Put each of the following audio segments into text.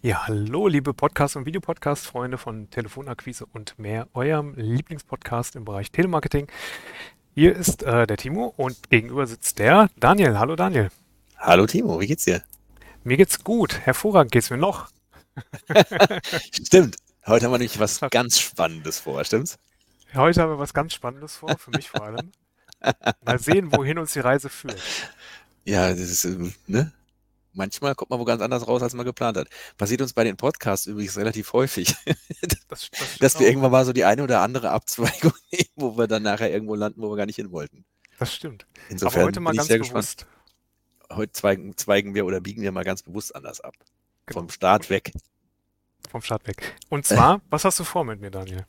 Ja, hallo, liebe Podcast- und Videopodcast-Freunde von Telefonakquise und mehr, eurem Lieblingspodcast im Bereich Telemarketing. Hier ist äh, der Timo und gegenüber sitzt der Daniel. Hallo Daniel. Hallo Timo, wie geht's dir? Mir geht's gut, hervorragend geht's mir noch. Stimmt, heute haben wir nämlich was ganz Spannendes vor, stimmt's? Heute haben wir was ganz Spannendes vor, für mich vor allem. Mal sehen, wohin uns die Reise führt. Ja, das ist, ähm, ne? Manchmal kommt man wo ganz anders raus, als man geplant hat. Passiert uns bei den Podcasts übrigens relativ häufig, Das, das dass wir auch. irgendwann mal so die eine oder andere Abzweigung nehmen, wo wir dann nachher irgendwo landen, wo wir gar nicht hin wollten. Das stimmt. Insofern Aber heute mal bin ich ganz sehr gespannt. bewusst. Heute zweigen, zweigen wir oder biegen wir mal ganz bewusst anders ab. Genau. Vom Start weg. Vom Start weg. Und zwar, was hast du vor mit mir, Daniel?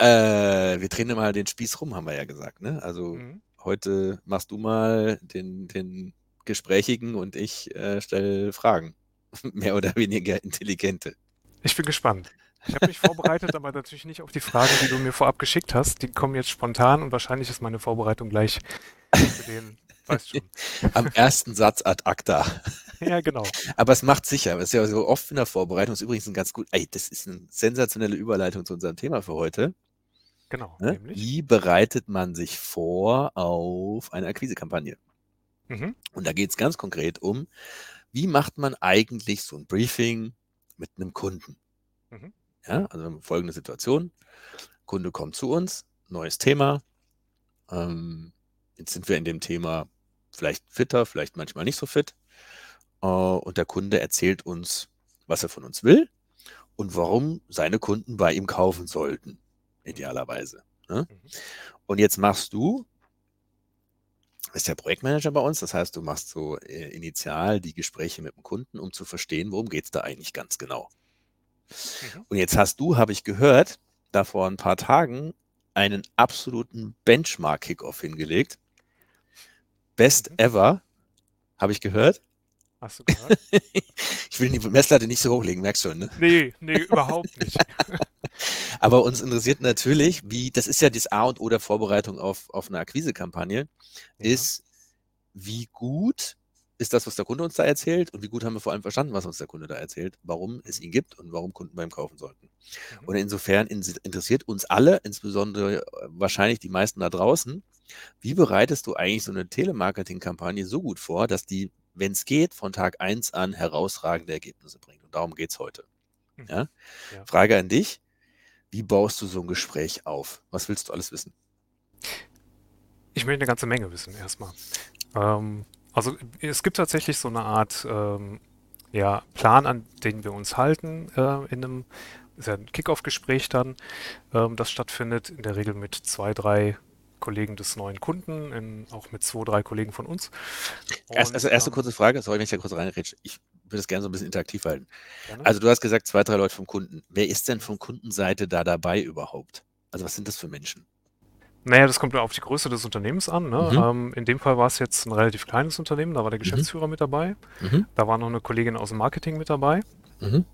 Äh, wir drehen mal den Spieß rum, haben wir ja gesagt. Ne? Also Mhm. heute machst du mal den, den Gesprächigen und ich äh, stelle Fragen. Mehr oder weniger intelligente. Ich bin gespannt. Ich habe mich vorbereitet, aber natürlich nicht auf die Fragen, die du mir vorab geschickt hast. Die kommen jetzt spontan und wahrscheinlich ist meine Vorbereitung gleich zu den, weißt schon. Am ersten Satz ad acta. Ja, genau. Aber es macht sicher. Es ist ja so oft in der Vorbereitung. Ist übrigens ein ganz gut. Ey, das ist eine sensationelle Überleitung zu unserem Thema für heute. Genau, Ne? Wie bereitet man sich vor auf eine Akquisekampagne? Mhm. Und da geht es ganz konkret um, wie macht man eigentlich so ein Briefing mit einem Kunden? Mhm. Ja, also folgende Situation. Kunde kommt zu uns, neues Thema. Ähm, jetzt sind wir in dem Thema vielleicht fitter, vielleicht manchmal nicht so fit. Äh, und der Kunde erzählt uns, was er von uns will und warum seine Kunden bei ihm kaufen sollten, idealerweise. Ne? Mhm. Und jetzt machst du, bist der Projektmanager bei uns, das heißt, du machst so äh, initial die Gespräche mit dem Kunden, um zu verstehen, worum geht es da eigentlich ganz genau. Mhm. Und jetzt hast du, habe ich gehört, da vor ein paar Tagen einen absoluten Benchmark-Kickoff hingelegt. Best Mhm. ever, habe ich gehört. Hast du gehört? Ich will die Messlatte nicht so hochlegen, merkst schon, ne? Nee, nee, überhaupt nicht. Aber uns interessiert natürlich, wie, das ist ja das A und O der Vorbereitung auf, auf eine Akquisekampagne, Ja. ist, wie gut ist das, was der Kunde uns da erzählt und wie gut haben wir vor allem verstanden, was uns der Kunde da erzählt, warum es ihn gibt und warum Kunden beim kaufen sollten. Mhm. Und insofern ins- interessiert uns alle, insbesondere äh, wahrscheinlich die meisten da draußen, wie bereitest du eigentlich so eine Telemarketing-Kampagne so gut vor, dass die, wenn es geht, von Tag 1 an herausragende Ergebnisse bringt? Und darum geht es heute. Mhm. Ja? Ja. Frage an dich, wie baust du so ein Gespräch auf? Was willst du alles wissen? Ich möchte eine ganze Menge wissen, erstmal. Ähm, also es gibt tatsächlich so eine Art ähm, ja, Plan, an den wir uns halten äh, in einem, ist ja ein Kickoff-Gespräch dann, ähm, das stattfindet, in der Regel mit zwei, drei Kollegen des neuen Kunden, in, auch mit zwei, drei Kollegen von uns. Und, also erste ähm, kurze Frage, sorry, wenn ich da kurz reinrede. Ich würde es gerne so ein bisschen interaktiv halten. gerne. Also du hast gesagt, zwei, drei Leute vom Kunden. Wer ist denn von Kundenseite da dabei überhaupt? Also was sind das für Menschen? Naja, das kommt ja auf die Größe des Unternehmens an. Ne? Mhm. Ähm, in dem Fall war es jetzt ein relativ kleines Unternehmen, da war der Geschäftsführer mit dabei, Mhm. da war noch eine Kollegin aus dem Marketing mit dabei Mhm.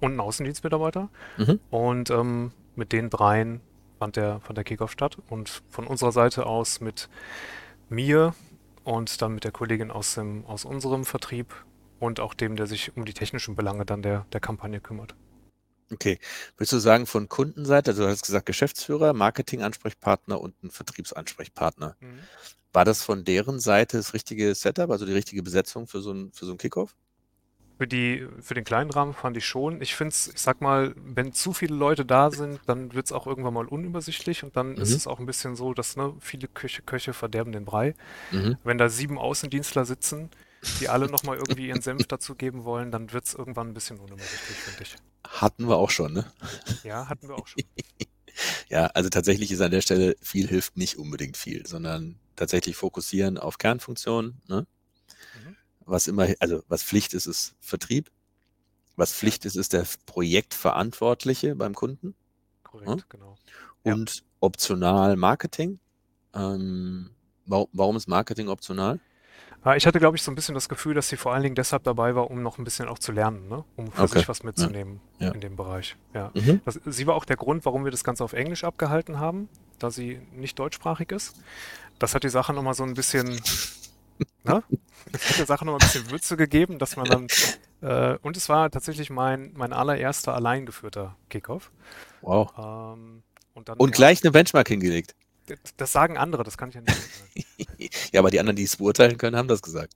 und ein Außendienstmitarbeiter. Mhm. Und ähm, mit den dreien fand der, fand der Kickoff statt. Und von unserer Seite aus mit mir und dann mit der Kollegin aus, dem, aus unserem Vertrieb und auch dem, der sich um die technischen Belange dann der, der Kampagne kümmert. Okay. Würdest du sagen, von Kundenseite, also du hast gesagt Geschäftsführer, Marketing-Ansprechpartner und ein Vertriebsansprechpartner. War das von deren Seite das richtige Setup, also die richtige Besetzung für so ein, für so ein Kickoff? Für die, für den kleinen Rahmen fand ich schon. Ich finde es, ich sag mal, wenn zu viele Leute da sind, dann wird es auch irgendwann mal unübersichtlich und dann ist Mhm. es auch ein bisschen so, dass ne, viele Köche, Köche verderben den Brei. Mhm. Wenn da sieben Außendienstler sitzen, die alle nochmal irgendwie ihren Senf dazugeben wollen, dann wird es irgendwann ein bisschen unübersichtlich, finde ich. Hatten wir auch schon, ne? Ja, hatten wir auch schon. Ja, also tatsächlich ist an der Stelle viel hilft nicht unbedingt viel, sondern tatsächlich fokussieren auf Kernfunktionen. Ne? Was immer, also was Pflicht ist, ist Vertrieb. Was Pflicht ist, ist der Projektverantwortliche beim Kunden Korrekt, Hm? genau. Ja. und optional Marketing. Ähm, warum, ist Marketing optional? Äh, ich hatte, glaube ich, so ein bisschen das Gefühl, dass sie vor allen Dingen deshalb dabei war, um noch ein bisschen auch zu lernen, ne? Um für Okay. sich was mitzunehmen Ja. in dem Bereich. Ja. Mhm. Das, sie war auch der Grund, warum wir das Ganze auf Englisch abgehalten haben, da sie nicht deutschsprachig ist. Das hat die Sache nochmal so ein bisschen, ne? Das hat der Sache nochmal ein bisschen Würze gegeben, dass man dann, äh, und es war tatsächlich mein, mein allererster allein geführter Kickoff. Wow. Ähm, und dann, Und ja, gleich eine Benchmark hingelegt. das sagen andere, das kann ich ja nicht sagen. Ja, aber die anderen, die es beurteilen können, haben das gesagt.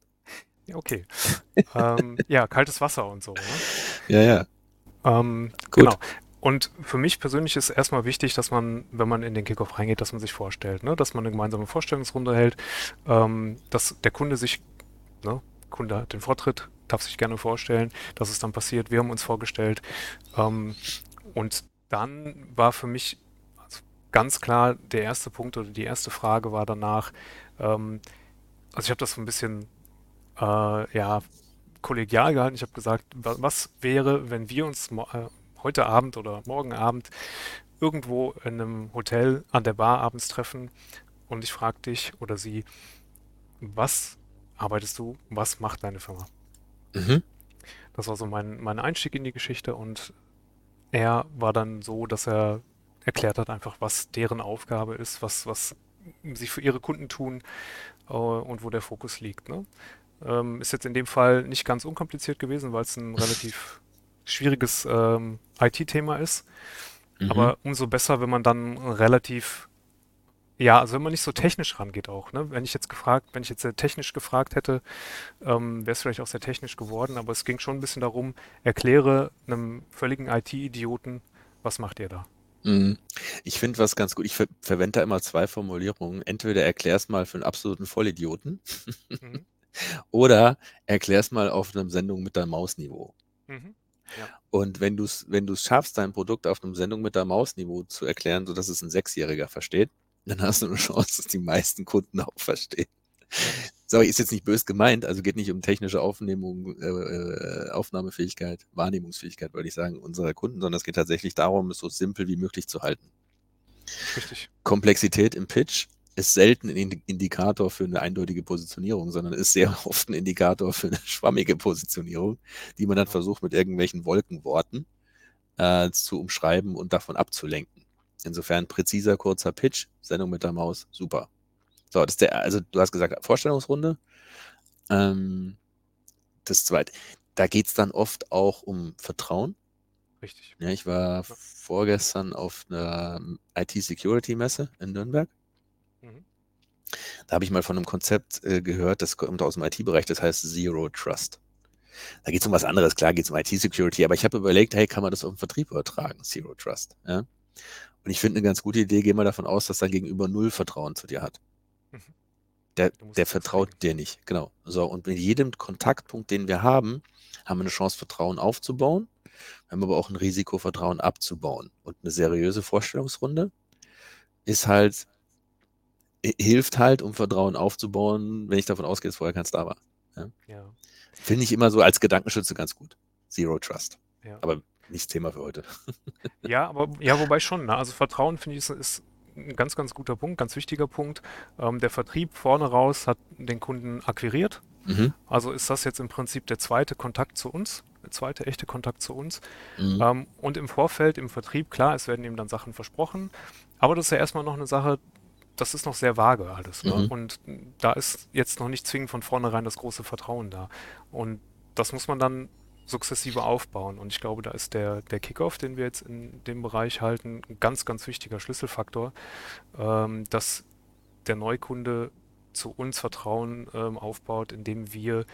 Ja, okay. ähm, ja, kaltes Wasser und so, ne? Ja, ja. Ähm, Gut. Genau. Und für mich persönlich ist erstmal wichtig, dass man, wenn man in den Kickoff reingeht, dass man sich vorstellt, ne? dass man eine gemeinsame Vorstellungsrunde hält, ähm, dass der Kunde sich, ne? Kunde hat den Vortritt, darf sich gerne vorstellen, dass es dann passiert. Wir haben uns vorgestellt. Ähm, und dann war für mich also ganz klar der erste Punkt oder die erste Frage war danach, ähm, also ich habe das so ein bisschen, äh, ja, kollegial gehalten. Ich habe gesagt, wa- was wäre, wenn wir uns äh, heute Abend oder morgen Abend irgendwo in einem Hotel an der Bar abends treffen und ich frage dich oder sie, was arbeitest du, was macht deine Firma? Mhm. Das war so mein, mein Einstieg in die Geschichte und er war dann so, dass er erklärt hat einfach, was deren Aufgabe ist, was, was sie für ihre Kunden tun äh, und wo der Fokus liegt. Ne? Ähm, ist jetzt in dem Fall nicht ganz unkompliziert gewesen, weil es ein relativ schwieriges ähm, IT-Thema ist. Mhm. Aber umso besser, wenn man dann relativ, ja, also wenn man nicht so technisch rangeht auch, ne? Wenn ich jetzt gefragt, wenn ich jetzt sehr technisch gefragt hätte, ähm, wäre es vielleicht auch sehr technisch geworden, aber es ging schon ein bisschen darum, erkläre einem völligen IT-Idioten, was macht ihr da? Mhm. Ich finde was ganz gut. Ich ver verwende da immer zwei Formulierungen. Entweder erklär's mal für einen absoluten Vollidioten Mhm. oder erklär's mal auf einer Sendung mit deinem Mausniveau. Mhm. Und wenn du es wenn du's schaffst, dein Produkt auf einem Sendung mit deinem Mausniveau zu erklären, sodass es ein Sechsjähriger versteht, dann hast du eine Chance, dass die meisten Kunden auch verstehen. Sorry, ist jetzt nicht bös gemeint, also geht nicht um technische Aufnehmung, äh, äh, Aufnahmefähigkeit, Wahrnehmungsfähigkeit, wollte ich sagen, unserer Kunden, sondern es geht tatsächlich darum, es so simpel wie möglich zu halten. Richtig. Komplexität im Pitch ist selten ein Indi- Indikator für eine eindeutige Positionierung, sondern ist sehr oft ein Indikator für eine schwammige Positionierung, die man dann Genau. versucht mit irgendwelchen Wolkenworten äh, zu umschreiben und davon abzulenken. Insofern präziser, kurzer Pitch, Sendung mit der Maus, super. So, das ist der, also du hast gesagt, Vorstellungsrunde. Ähm, das zweite, da geht es dann oft auch um Vertrauen. Richtig. Ja, ich war vorgestern auf einer IT-Security-Messe in Nürnberg. Da habe ich mal von einem Konzept äh, gehört, das kommt aus dem IT-Bereich, das heißt Zero Trust. Da geht es um was anderes, klar geht es um IT-Security, aber ich habe überlegt, hey, kann man das auf den Vertrieb übertragen, Zero Trust. Ja? Und ich finde eine ganz gute Idee, geh mal davon aus, dass dein Gegenüber null Vertrauen zu dir hat. Mhm. Der, der vertraut dir nicht, genau. So, und mit jedem Kontaktpunkt, den wir haben, haben wir eine Chance, Vertrauen aufzubauen. Wir haben aber auch ein Risiko, Vertrauen abzubauen. Und eine seriöse Vorstellungsrunde ist halt, hilft halt, um Vertrauen aufzubauen, wenn ich davon ausgehe, dass vorher keins da war. Ja. Finde ich immer so als Gedankenschütze ganz gut. Zero Trust. Ja. Aber nicht Thema für heute. Ja, aber ja, wobei schon. Ne? Also Vertrauen finde ich ist, ist ein ganz, ganz guter Punkt, ganz wichtiger Punkt. Ähm, der Vertrieb vorne raus hat den Kunden akquiriert. Mhm. Also ist das jetzt im Prinzip der zweite Kontakt zu uns, der zweite echte Kontakt zu uns. Mhm. Ähm, und im Vorfeld, im Vertrieb, klar, es werden ihm dann Sachen versprochen, aber das ist ja erstmal noch eine Sache, das ist noch sehr vage alles. Ne? Mhm. Und da ist jetzt noch nicht zwingend von vornherein das große Vertrauen da. Und das muss man dann sukzessive aufbauen. Und ich glaube, da ist der, der Kickoff, den wir jetzt in dem Bereich halten, ein ganz, ganz wichtiger Schlüsselfaktor, ähm, dass der Neukunde zu uns Vertrauen ähm, aufbaut, indem wir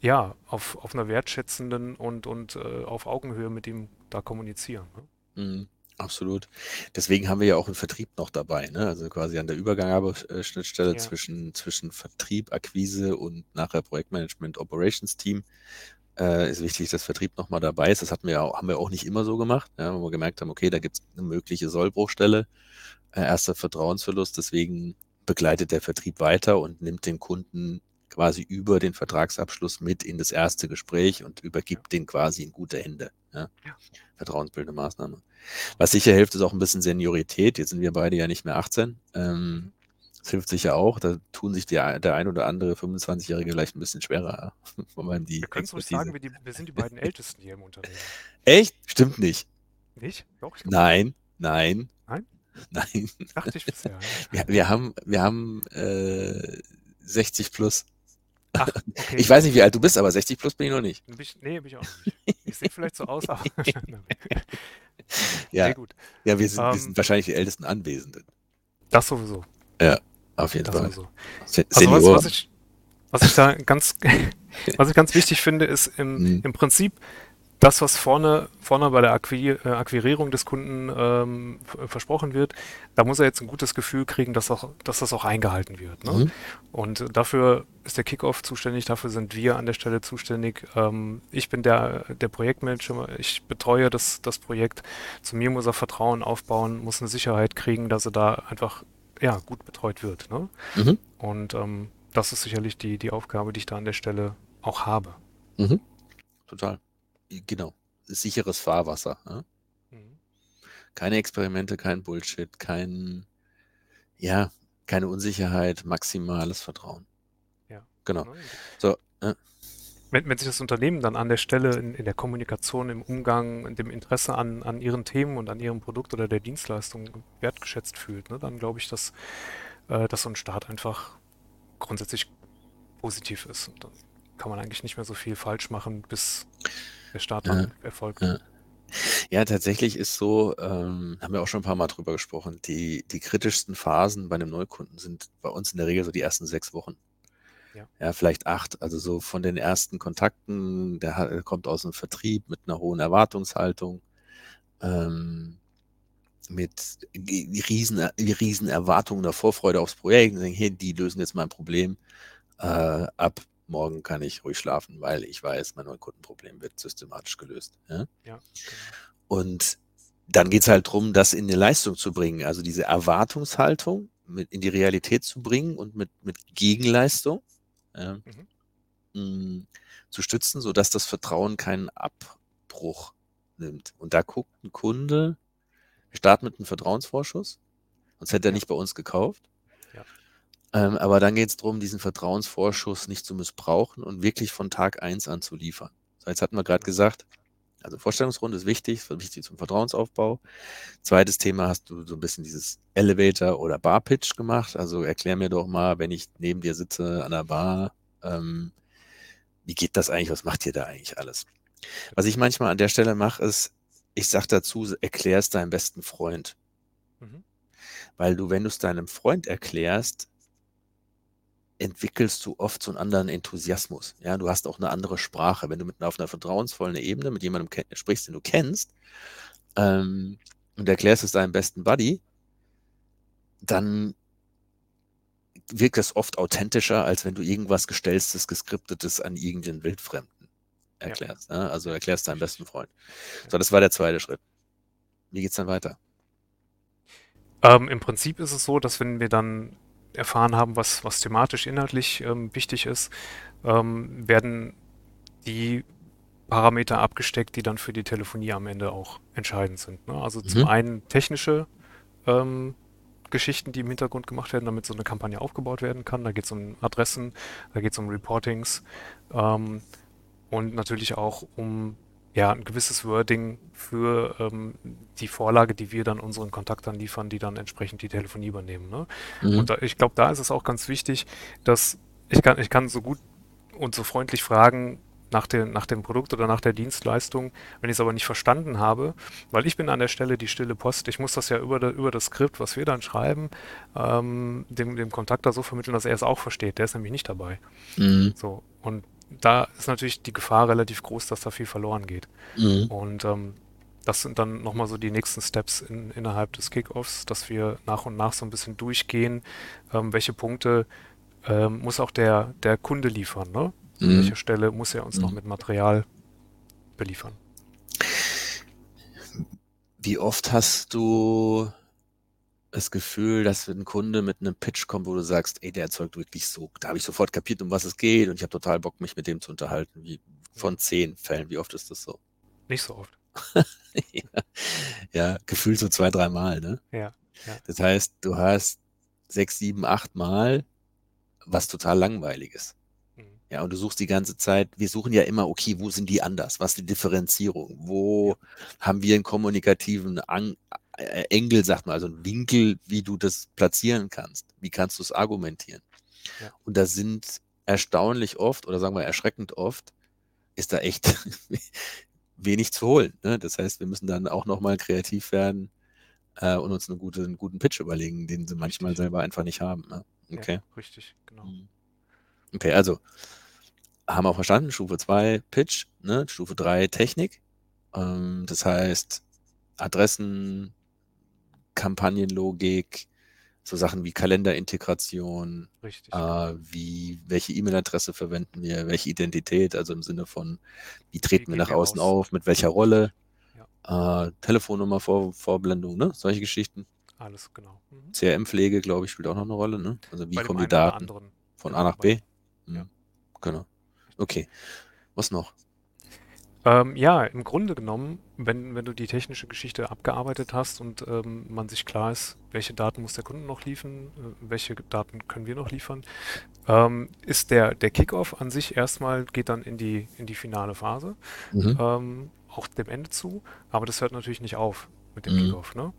ja auf, auf einer wertschätzenden und, und äh, auf Augenhöhe mit ihm da kommunizieren. Ne? Mhm, absolut. Deswegen haben wir ja auch einen Vertrieb noch dabei, ne? Also quasi an der Übergabeschnittstelle Ja. zwischen, zwischen Vertrieb, Akquise und nachher Projektmanagement, Operations Team. Äh, ist wichtig, dass Vertrieb nochmal dabei ist. Das hatten wir auch, haben wir auch nicht immer so gemacht, ja, wo wir gemerkt haben, okay, da gibt es eine mögliche Sollbruchstelle, äh, erster Vertrauensverlust. Deswegen begleitet der Vertrieb weiter und nimmt den Kunden quasi über den Vertragsabschluss mit in das erste Gespräch und übergibt den quasi in gute Hände. Ja? Ja. Vertrauensbildende Maßnahme. Was sicher hilft, ist auch ein bisschen Seniorität. Jetzt sind wir beide ja nicht mehr 18. Ähm, Das hilft sicher auch. Da tun sich die, der ein oder andere 25-Jährige vielleicht ein bisschen schwerer. Allem die wir können es ruhig sagen, wir, die, wir, sind die beiden Ältesten hier im Unternehmen. Echt? Stimmt nicht. Nicht? Doch, nein, nein. Nein? Nein. Dachte ich bisher. Wir, wir haben, wir haben äh, 60 plus. Ach, okay. Ich weiß nicht, wie alt du bist, aber 60 plus bin ich noch nicht. Ich, nee, bin ich auch nicht. Ich sehe vielleicht so aus, aber. ja, gut. ja wir, sind, um, wir ähm, sind wahrscheinlich die ältesten Anwesenden. Das sowieso. Ja, auf jeden das Fall. Sowieso. Also was, was, ich, was ich da ganz, was ich ganz wichtig finde, ist im, hm. im Prinzip das, was vorne, vorne bei der äh, Akquirierung des Kunden ähm, versprochen wird, da muss er jetzt ein gutes Gefühl kriegen, dass, auch, dass das auch eingehalten wird. Ne? Mhm. Und dafür ist der Kickoff zuständig, dafür sind wir an der Stelle zuständig. Ähm, ich bin der, der Projektmanager, ich betreue das, das Projekt. Zu mir muss er Vertrauen aufbauen, muss eine Sicherheit kriegen, dass er da einfach ja, gut betreut wird. Ne? Mhm. Und ähm, das ist sicherlich die, die Aufgabe, die ich da an der Stelle auch habe. Mhm. Total genau, sicheres Fahrwasser. Ne? Mhm. Keine Experimente, kein Bullshit, kein, ja, keine Unsicherheit, maximales Vertrauen. Ja. Genau. So, äh. wenn, wenn sich das Unternehmen dann an der Stelle in, in der Kommunikation, im Umgang, in dem Interesse an, an ihren Themen und an ihrem Produkt oder der Dienstleistung wertgeschätzt fühlt, ne, dann glaube ich, dass, äh, dass so ein Start einfach grundsätzlich positiv ist. Und dann kann man eigentlich nicht mehr so viel falsch machen, bis der Start ja, erfolgt. Ja. ja. tatsächlich ist so, ähm, haben wir auch schon ein paar Mal drüber gesprochen, die, die kritischsten Phasen bei einem Neukunden sind bei uns in der Regel so die ersten sechs Wochen. Ja. ja, vielleicht acht. Also so von den ersten Kontakten, der, hat, der kommt aus dem Vertrieb mit einer hohen Erwartungshaltung, ähm, mit riesen, riesen Erwartungen der Vorfreude aufs Projekt und denken, hey, die lösen jetzt mein Problem äh, ab morgen kann ich ruhig schlafen, weil ich weiß, mein Neukundenproblem wird systematisch gelöst. Ja? ja genau. Und dann geht es halt darum, das in die Leistung zu bringen, also diese Erwartungshaltung mit in die Realität zu bringen und mit, mit Gegenleistung ja, mhm. Mm, zu stützen, sodass das Vertrauen keinen Abbruch nimmt. Und da guckt ein Kunde, wir starten mit einem Vertrauensvorschuss, sonst hätte er nicht bei uns gekauft. Ähm, aber dann geht es darum, diesen Vertrauensvorschuss nicht zu missbrauchen und wirklich von Tag eins an zu liefern. So, jetzt hatten wir gerade gesagt, also Vorstellungsrunde ist wichtig, wichtig zum Vertrauensaufbau. Zweites Thema hast du so ein bisschen dieses Elevator- oder Bar-Pitch gemacht. Also erklär mir doch mal, wenn ich neben dir sitze an der Bar, ähm, wie geht das eigentlich? Was macht ihr da eigentlich alles? Was ich manchmal an der Stelle mache, ist, ich sage dazu, erklär es deinem besten Freund. Mhm. Weil du, wenn du es deinem Freund erklärst, entwickelst du oft so einen anderen Enthusiasmus. Ja, du hast auch eine andere Sprache. Wenn du mit auf einer vertrauensvollen Ebene mit jemandem sprichst, den du kennst, ähm, und erklärst es deinem besten Buddy, dann wirkt das oft authentischer, als wenn du irgendwas Gestellstes, Geskriptetes an irgendeinen Wildfremden erklärst. Ja. Ne? Also erklärst deinem besten Freund. So, das war der zweite Schritt. Wie geht's dann weiter? Ähm, Im Prinzip ist es so, dass wenn wir dann erfahren haben, was, was thematisch, inhaltlich ähm, wichtig ist, ähm, werden die Parameter abgesteckt, die dann für die Telefonie am Ende auch entscheidend sind. Ne? Also mhm. zum einen technische ähm, Geschichten, die im Hintergrund gemacht werden, damit so eine Kampagne aufgebaut werden kann. Da geht es um Adressen, da geht es um Reportings ähm, und natürlich auch um ja, ein gewisses Wording für ähm, die Vorlage, die wir dann unseren Kontaktern liefern, die dann entsprechend die Telefonie übernehmen. Ne? Mhm. Und da, ich glaube, da ist es auch ganz wichtig, dass ich kann, ich kann so gut und so freundlich fragen nach, den, nach dem Produkt oder nach der Dienstleistung, wenn ich es aber nicht verstanden habe, weil ich bin an der Stelle die stille Post. Ich muss das ja über, de, über das Skript, was wir dann schreiben, ähm, dem, dem Kontakter so vermitteln, dass er es auch versteht. Der ist nämlich nicht dabei. Mhm. So, und da ist natürlich die Gefahr relativ groß, dass da viel verloren geht. Mhm. Und ähm, das sind dann nochmal so die nächsten Steps in, innerhalb des Kickoffs, dass wir nach und nach so ein bisschen durchgehen, ähm, welche Punkte ähm, muss auch der, der Kunde liefern. Ne? Mhm. An welcher Stelle muss er uns mhm. noch mit Material beliefern. Wie oft hast du das Gefühl, dass ein Kunde mit einem Pitch kommt, wo du sagst, ey, der erzeugt wirklich so, da habe ich sofort kapiert, um was es geht und ich habe total Bock, mich mit dem zu unterhalten. Wie von zehn Fällen, wie oft ist das so? Nicht so oft. ja, ja, gefühlt so zwei, dreimal, ne? Ja, ja. Das heißt, du hast sechs, sieben, acht Mal was total langweilig ist. Mhm. Ja, und du suchst die ganze Zeit, wir suchen ja immer, okay, wo sind die anders? Was ist die Differenzierung? Wo haben wir einen kommunikativen An Engel, sagt man, also einen Winkel, wie du das platzieren kannst? Wie kannst du es argumentieren? Ja. Und da sind erstaunlich oft oder sagen wir erschreckend oft, ist da echt wenig zu holen. Ne? Das heißt, wir müssen dann auch nochmal kreativ werden äh, und uns eine gute, einen guten Pitch überlegen, den sie manchmal Richtig. selber einfach nicht haben. Ne? Okay. Ja, richtig, genau. Mhm. Okay, also haben wir verstanden, Stufe 2 Pitch, ne? Stufe 3 Technik. Ähm, das heißt Adressen, Kampagnenlogik, so Sachen wie Kalenderintegration, Richtig. äh, wie welche E-Mail-Adresse verwenden wir, welche Identität, also im Sinne von, wie treten wir gehen nach wir außen aus? auf, mit welcher Rolle, äh, Telefonnummer, Vor Vorblendung, ne? solche Geschichten. Alles genau. Mhm. CRM-Pflege, glaube ich, spielt auch noch eine Rolle. Ne? Also wie Bei kommen die Daten von A nach B? Hm, ja. Genau. Okay. Was noch? Ähm, ja, im Grunde genommen, wenn, wenn du die technische Geschichte abgearbeitet hast und ähm, man sich klar ist, welche Daten muss der Kunde noch liefern, äh, welche Daten können wir noch liefern, ähm, ist der, der Kickoff an sich erstmal, geht dann in die, in die finale Phase, Mhm. ähm, auch dem Ende zu, aber das hört natürlich nicht auf mit dem Mhm. Kickoff. Ne?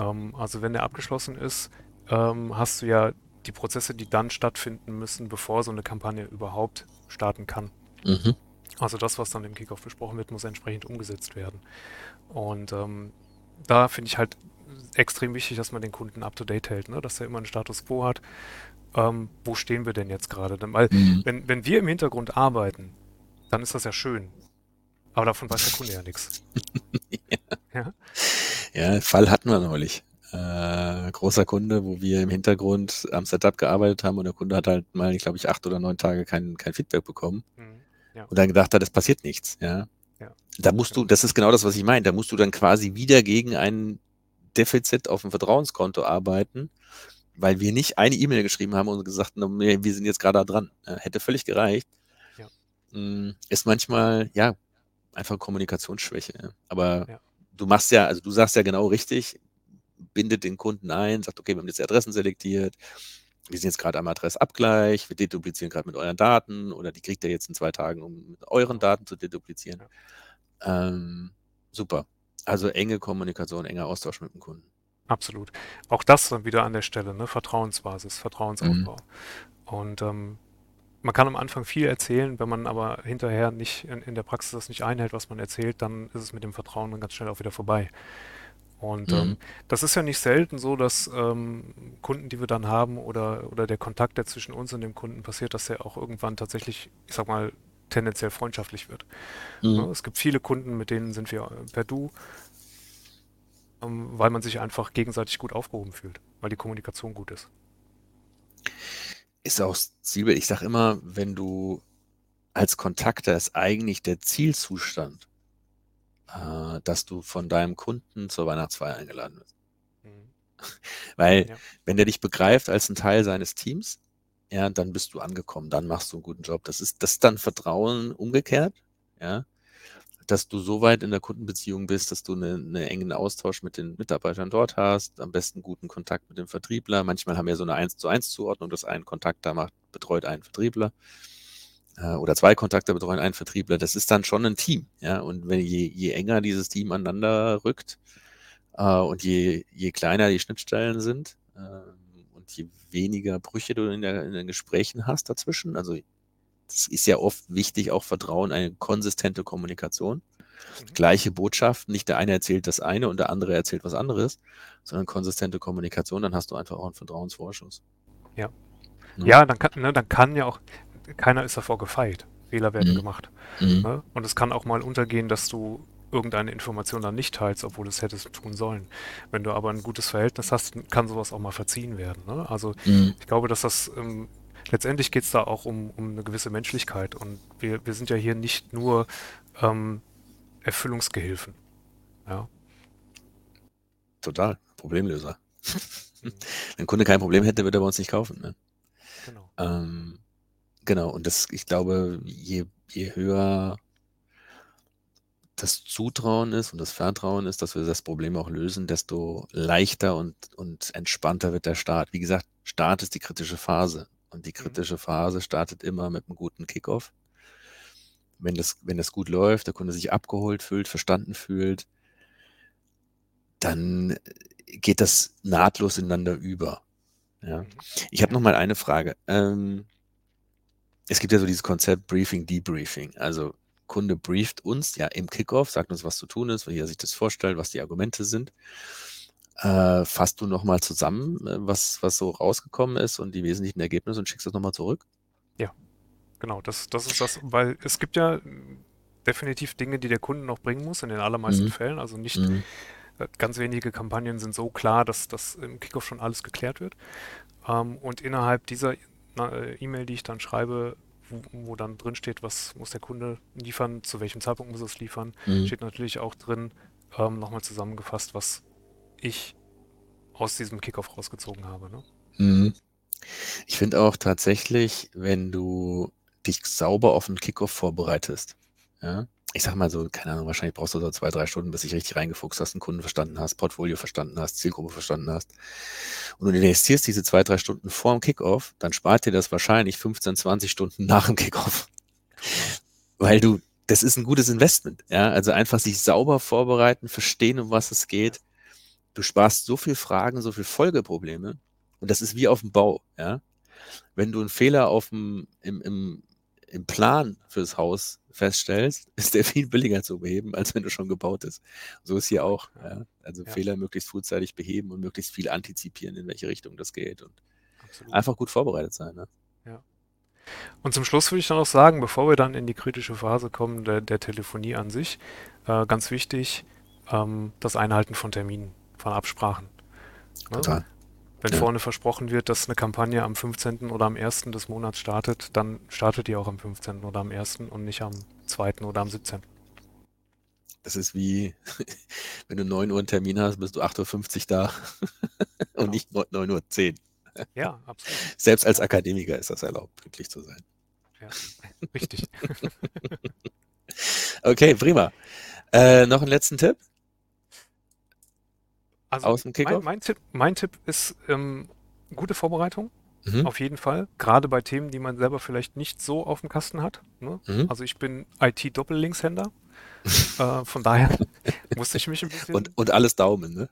Ähm, also wenn der abgeschlossen ist, ähm, hast du ja die Prozesse, die dann stattfinden müssen, bevor so eine Kampagne überhaupt starten kann. Mhm. Also das, was dann im Kickoff besprochen wird, muss entsprechend umgesetzt werden. Und ähm, da finde ich halt extrem wichtig, dass man den Kunden up-to-date hält, ne? dass er immer einen Status quo hat. Ähm, wo stehen wir denn jetzt gerade? Denn- Weil Mhm. wenn, wenn wir im Hintergrund arbeiten, dann ist das ja schön. Aber davon weiß der Kunde ja nichts. Ja, Ja, Fall hatten wir neulich. Äh, großer Kunde, wo wir im Hintergrund am Setup gearbeitet haben und der Kunde hat halt mal, ich glaube ich, acht oder neun Tage kein, kein Feedback bekommen Mhm. Ja, und dann gedacht hat, es passiert nichts. Ja. Ja. Da musst du, das ist genau das, was ich meine, da musst du dann quasi wieder gegen ein Defizit auf dem Vertrauenskonto arbeiten, weil wir nicht eine E-Mail geschrieben haben und gesagt haben, wir sind jetzt gerade da dran. Hätte völlig gereicht. Ja. Mm, Ist manchmal, ja, einfach Kommunikationsschwäche. Aber du machst ja, also du sagst ja genau richtig, bindet den Kunden ein, sagt, okay, wir haben jetzt die Adressen selektiert, wir sind jetzt gerade am Adressabgleich, wir deduplizieren gerade mit euren Daten oder die kriegt ihr jetzt in zwei Tagen, um mit euren Genau. Daten zu deduplizieren. Ähm, super. Also enge Kommunikation, enger Austausch mit dem Kunden. absolut. Auch das dann wieder an der Stelle, ne? Vertrauensbasis, Vertrauensaufbau. Mhm. Und ähm, man kann am Anfang viel erzählen, wenn man aber hinterher nicht in, in der Praxis das nicht einhält, was man erzählt, dann ist es mit dem Vertrauen dann ganz schnell auch wieder vorbei. Und Mhm. ähm, das ist ja nicht selten so, dass ähm, Kunden, die wir dann haben oder, oder der Kontakt, der zwischen uns und dem Kunden passiert, dass der auch irgendwann tatsächlich, ich sag mal, tendenziell freundschaftlich wird. Ne? Mhm. Es gibt viele Kunden, mit denen sind wir äh, per Du, ähm, weil man sich einfach gegenseitig gut aufgehoben fühlt, weil die Kommunikation gut ist. Ist auch Zielbild. Ich sage immer, wenn du als Kontakter ist eigentlich der Zielzustand, äh, dass du von deinem Kunden zur Weihnachtsfeier eingeladen wirst. Mhm. Weil Ja. wenn der dich begreift als ein Teil seines Teams, ja, dann bist du angekommen, dann machst du einen guten Job. Das ist das ist dann Vertrauen umgekehrt, ja, dass du so weit in der Kundenbeziehung bist, dass du einen eine engen Austausch mit den Mitarbeitern dort hast, am besten guten Kontakt mit dem Vertriebler. Manchmal haben wir so eine 1 zu 1 Zuordnung, dass ein Kontakter macht, betreut einen Vertriebler äh, oder zwei Kontakte betreuen einen Vertriebler. Das ist dann schon ein Team, ja. Und wenn je, je enger dieses Team aneinander rückt äh, und je, je kleiner die Schnittstellen sind ähm, und je weniger Brüche du in, der, in den Gesprächen hast dazwischen, also es ist ja oft wichtig, auch Vertrauen, eine konsistente Kommunikation. Mhm. Gleiche Botschaft, nicht der eine erzählt das eine und der andere erzählt was anderes, sondern konsistente Kommunikation, dann hast du einfach auch einen Vertrauensvorschuss. Ja. Ne? Ja, dann kann, ne, dann kann ja auch, keiner ist davor gefeit. Fehler werden Mhm. gemacht. Mhm. Ne? Und es kann auch mal untergehen, dass du irgendeine Information dann nicht teilst, obwohl es hättest tun sollen. Wenn du aber ein gutes Verhältnis hast, kann sowas auch mal verziehen werden. Ne? Also Mhm. ich glaube, dass das ähm, letztendlich geht es da auch um, um eine gewisse Menschlichkeit. Und wir, wir sind ja hier nicht nur ähm, Erfüllungsgehilfen. Ja. Total. Problemlöser. Wenn ein Kunde kein Problem hätte, würde er bei uns nicht kaufen. Ne? Genau. Ähm, genau, und das, ich glaube, je, je höher das Zutrauen ist und das Vertrauen ist, dass wir das Problem auch lösen, desto leichter und, und entspannter wird der Start. Wie gesagt, startet die kritische Phase. Und die Mhm. kritische Phase startet immer mit einem guten Kickoff. Wenn das, wenn das gut läuft, der Kunde sich abgeholt fühlt, verstanden fühlt, dann geht das nahtlos ineinander über. Ja. Mhm. Ich habe noch mal eine Frage. Ähm, es gibt ja so dieses Konzept Briefing, Debriefing. Also Kunde brieft uns ja im Kickoff, sagt uns, was zu tun ist, wie er sich das vorstellt, was die Argumente sind. Äh, fasst du noch mal zusammen, äh, was, was so rausgekommen ist und die wesentlichen Ergebnisse und schickst das noch mal zurück? Genau, das, das ist das, weil es gibt ja definitiv Dinge, die der Kunde noch bringen muss, in den allermeisten Mhm. Fällen. Also nicht Mhm. äh, ganz wenige Kampagnen sind so klar, dass das im Kickoff schon alles geklärt wird. Ähm, und innerhalb dieser E-Mail, die ich dann schreibe, wo, wo dann drin steht, was muss der Kunde liefern, zu welchem Zeitpunkt muss es liefern, Mhm. steht natürlich auch drin, ähm, nochmal zusammengefasst, was ich aus diesem Kickoff rausgezogen habe. Ne? Mhm. Ich finde auch tatsächlich, wenn du dich sauber auf einen Kickoff vorbereitest, ja, ich sag mal so, keine Ahnung, wahrscheinlich brauchst du so zwei, drei Stunden, bis dich richtig reingefuchst hast, einen Kunden verstanden hast, Portfolio verstanden hast, Zielgruppe verstanden hast. Und du investierst diese zwei, drei Stunden vor dem Kickoff, dann spart dir das wahrscheinlich 15, 20 Stunden nach dem Kickoff. Weil du, das ist ein gutes Investment, ja. Also einfach sich sauber vorbereiten, verstehen, um was es geht. Du sparst so viel Fragen, so viel Folgeprobleme. Und das ist wie auf dem Bau, ja. Wenn du einen Fehler auf dem, im, im, im Plan fürs Haus feststellst, ist der viel billiger zu beheben, als wenn du schon gebaut ist. So ist hier auch. Ja? Also Ja. Fehler möglichst frühzeitig beheben und möglichst viel antizipieren, in welche Richtung das geht. Und Absolut. einfach gut vorbereitet sein. Ne? Und zum Schluss würde ich dann noch sagen, bevor wir dann in die kritische Phase kommen, der, der Telefonie an sich, äh, ganz wichtig, ähm, das Einhalten von Terminen, von Absprachen. Ne? Wenn Ja. vorne versprochen wird, dass eine Kampagne am 15. oder am 1. des Monats startet, dann startet die auch am 15. oder am 1. und nicht am 2. oder am 17. Das ist wie, wenn du 9 Uhr einen Termin hast, bist du 8.50 Uhr da Genau. und nicht 9.10 Uhr. Ja, absolut. Selbst als Akademiker ist das erlaubt, pünktlich zu sein. Ja, richtig. Okay, prima. Äh, noch einen letzten Tipp? Also Aus dem mein, Kickoff? mein Tipp, mein Tipp ist ähm, gute Vorbereitung, Mhm. auf jeden Fall. Gerade bei Themen, die man selber vielleicht nicht so auf dem Kasten hat. Ne? Mhm. Also ich bin IT-Doppellinkshänder. äh, von daher musste ich mich ein bisschen. Und, und alles Daumen, ne?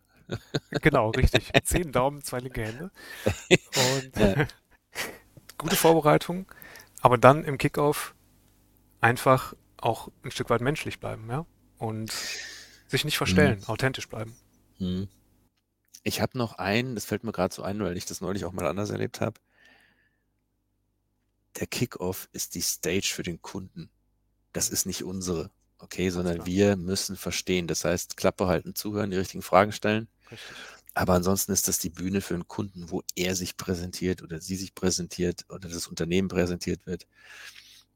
Genau, richtig. Zehn Daumen, zwei linke Hände. Und Ja. gute Vorbereitung, aber dann im Kickoff einfach auch ein Stück weit menschlich bleiben, ja. Und sich nicht verstellen, authentisch bleiben. Hm. Ich habe noch einen, das fällt mir gerade so ein, weil ich das neulich auch mal anders erlebt habe. Der Kickoff ist die Stage für den Kunden. Das ist nicht unsere, okay, sondern klar. wir müssen verstehen. Das heißt, Klappe halten, zuhören, die richtigen Fragen stellen. Richtig. Aber ansonsten ist das die Bühne für einen Kunden, wo er sich präsentiert oder sie sich präsentiert oder das Unternehmen präsentiert wird.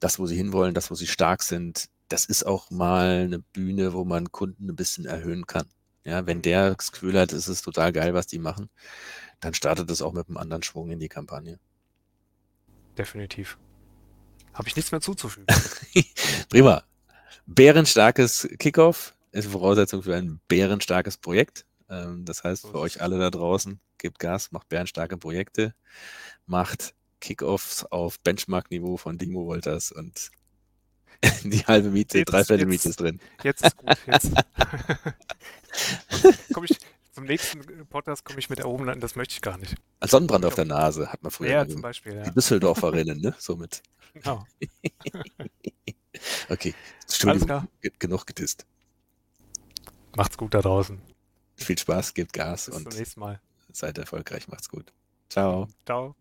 Das, wo sie hinwollen, das, wo sie stark sind, das ist auch mal eine Bühne, wo man Kunden ein bisschen erhöhen kann. Ja, wenn der das Gefühl hat, es ist total geil, was die machen, dann startet es auch mit einem anderen Schwung in die Kampagne. Definitiv. Habe ich nichts mehr zuzufügen. Prima. Bärenstarkes Kickoff ist Voraussetzung für ein bärenstarkes Projekt. Ähm, Das heißt, für euch es. alle da draußen, gebt Gas, macht bärenstarke Projekte, macht Kickoffs auf Benchmark-Niveau von Dimo Wolters und die halbe Miete, Jetzt- dreiviertel Miete ist drin. Jetzt ist gut. Jetzt komme ich zum nächsten Podcast komme ich mit erhobenen, das möchte ich gar nicht. Als Sonnenbrand auf der Nase hat man früher Ja, zum. Beispiel, ja. Die Düsseldorferinnen, ne? Somit. Genau. Okay. Entschuldigung, klar. ge- genug gedisst. Macht's gut da draußen. Viel Spaß, gebt Gas Bis zum und nächsten Mal. seid erfolgreich. Macht's gut. Ciao. Ciao.